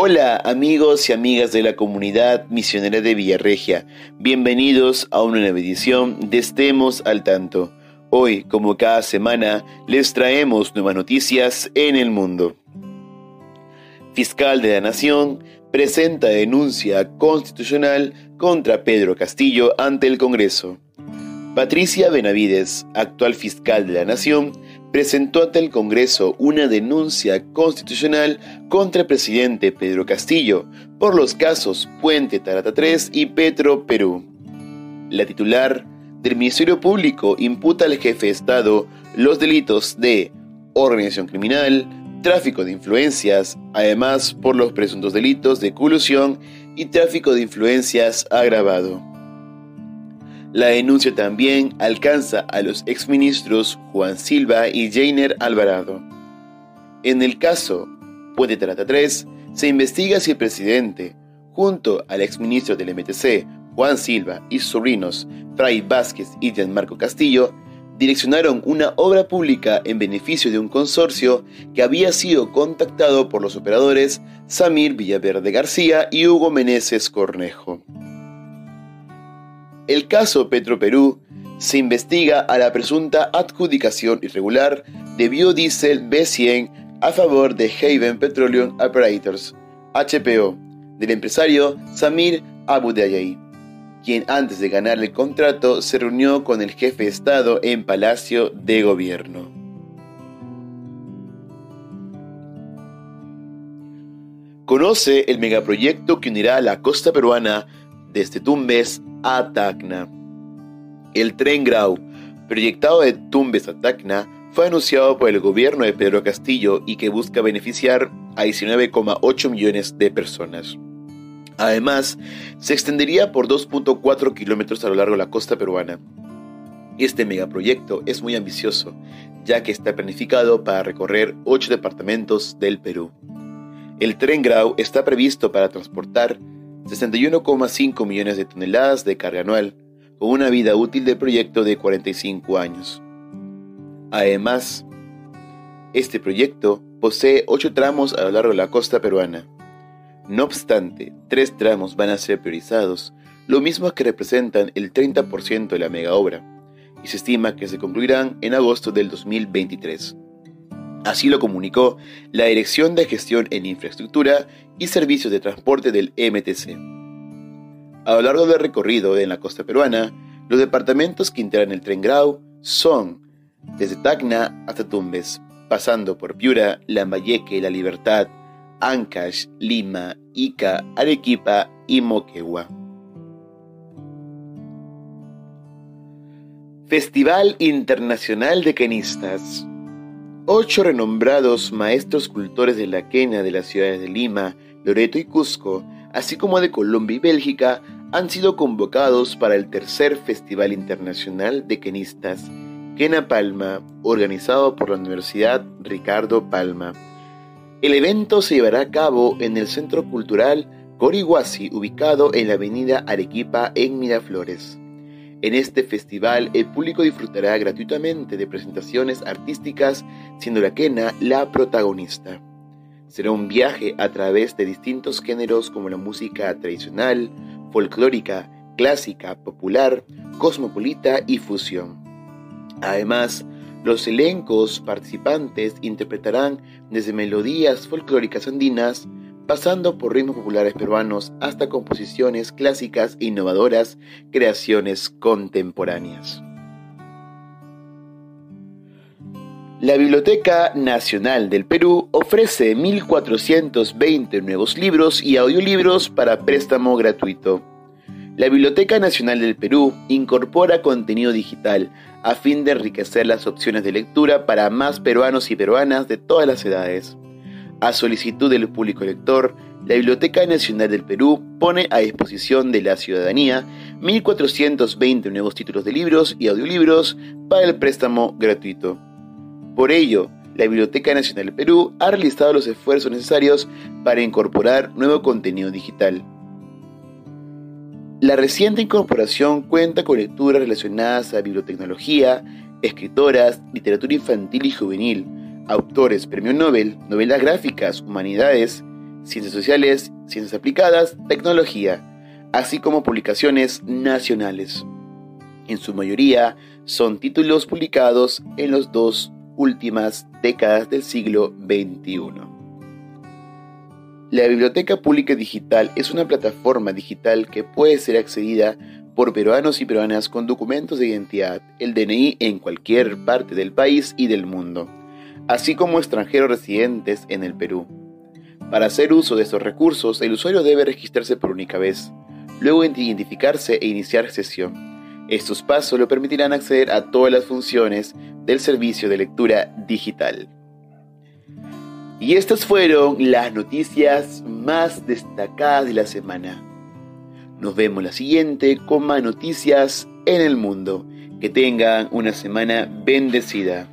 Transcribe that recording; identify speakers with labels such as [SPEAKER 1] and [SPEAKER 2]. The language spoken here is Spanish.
[SPEAKER 1] Hola amigos y amigas de la comunidad misionera de Villarregia, bienvenidos a una nueva edición de Estemos al Tanto. Hoy, como cada semana, les traemos nuevas noticias en el mundo. Fiscal de la Nación presenta denuncia constitucional contra Pedro Castillo ante el Congreso. Patricia Benavides, actual fiscal de la Nación, presentó ante el Congreso una denuncia constitucional contra el presidente Pedro Castillo por los casos Puente Tarata 3 y Petro Perú. La titular del Ministerio Público imputa al jefe de Estado los delitos de organización criminal, tráfico de influencias, además por los presuntos delitos de colusión y tráfico de influencias agravado. La denuncia también alcanza a los exministros Juan Silva y Jainer Alvarado. En el caso Puente Trata 3, se investiga si el presidente, junto al exministro del MTC, Juan Silva, y sobrinos, Fray Vázquez y Gianmarco Castillo, direccionaron una obra pública en beneficio de un consorcio que había sido contactado por los operadores Samir Villaverde García y Hugo Meneses Cornejo. El caso Petro Perú se investiga a la presunta adjudicación irregular de biodiesel B100 a favor de Haven Petroleum Operators, HPO, del empresario Samir Abu Dayay, quien antes de ganar el contrato se reunió con el jefe de Estado en Palacio de Gobierno. Conoce el megaproyecto que unirá a la costa peruana desde Tumbes a Tacna. El tren Grau, proyectado de Tumbes a Tacna, fue anunciado por el gobierno de Pedro Castillo y que busca beneficiar a 19,8 millones de personas. Además, se extendería por 2.4 kilómetros a lo largo de la costa peruana. Este megaproyecto es muy ambicioso, ya que está planificado para recorrer 8 departamentos del Perú. El tren Grau está previsto para transportar 61,5 millones de toneladas de carga anual, con una vida útil del proyecto de 45 años. Además, este proyecto posee 8 tramos a lo largo de la costa peruana. No obstante, tres tramos van a ser priorizados, lo mismo que representan el 30% de la mega obra, y se estima que se concluirán en agosto del 2023. Así lo comunicó la Dirección de Gestión en Infraestructura y Servicios de Transporte del MTC. A lo largo del recorrido en la costa peruana, los departamentos que integran el tren Grau son desde Tacna hasta Tumbes, pasando por Piura, Lambayeque, La Libertad, Ancash, Lima, Ica, Arequipa y Moquegua. Festival Internacional de Quenistas. Ocho renombrados maestros cultores de la quena de las ciudades de Lima, Loreto y Cusco, así como de Colombia y Bélgica, han sido convocados para el tercer Festival Internacional de Quenistas, Quena Palma, organizado por la Universidad Ricardo Palma. El evento se llevará a cabo en el Centro Cultural Corihuasi, ubicado en la avenida Arequipa en Miraflores. En este festival el público disfrutará gratuitamente de presentaciones artísticas, siendo la quena la protagonista. Será un viaje a través de distintos géneros como la música tradicional, folclórica, clásica, popular, cosmopolita y fusión. Además, los elencos participantes interpretarán desde melodías folclóricas andinas, pasando por ritmos populares peruanos hasta composiciones clásicas e innovadoras, creaciones contemporáneas. La Biblioteca Nacional del Perú ofrece 1.420 nuevos libros y audiolibros para préstamo gratuito. La Biblioteca Nacional del Perú incorpora contenido digital a fin de enriquecer las opciones de lectura para más peruanos y peruanas de todas las edades. A solicitud del público lector, la Biblioteca Nacional del Perú pone a disposición de la ciudadanía 1.420 nuevos títulos de libros y audiolibros para el préstamo gratuito. Por ello, la Biblioteca Nacional del Perú ha realizado los esfuerzos necesarios para incorporar nuevo contenido digital. La reciente incorporación cuenta con lecturas relacionadas a bibliotecnología, escritoras, literatura infantil y juvenil, autores premio Nobel, novelas gráficas, humanidades, ciencias sociales, ciencias aplicadas, tecnología, así como publicaciones nacionales. En su mayoría son títulos publicados en las dos últimas décadas del siglo XXI. La Biblioteca Pública Digital es una plataforma digital que puede ser accedida por peruanos y peruanas con documentos de identidad, el DNI en cualquier parte del país y del mundo, así como extranjeros residentes en el Perú. Para hacer uso de estos recursos, el usuario debe registrarse por única vez, luego identificarse e iniciar sesión. Estos pasos le permitirán acceder a todas las funciones del servicio de lectura digital. Y estas fueron las noticias más destacadas de la semana. Nos vemos la siguiente con más noticias en el mundo. Que tengan una semana bendecida.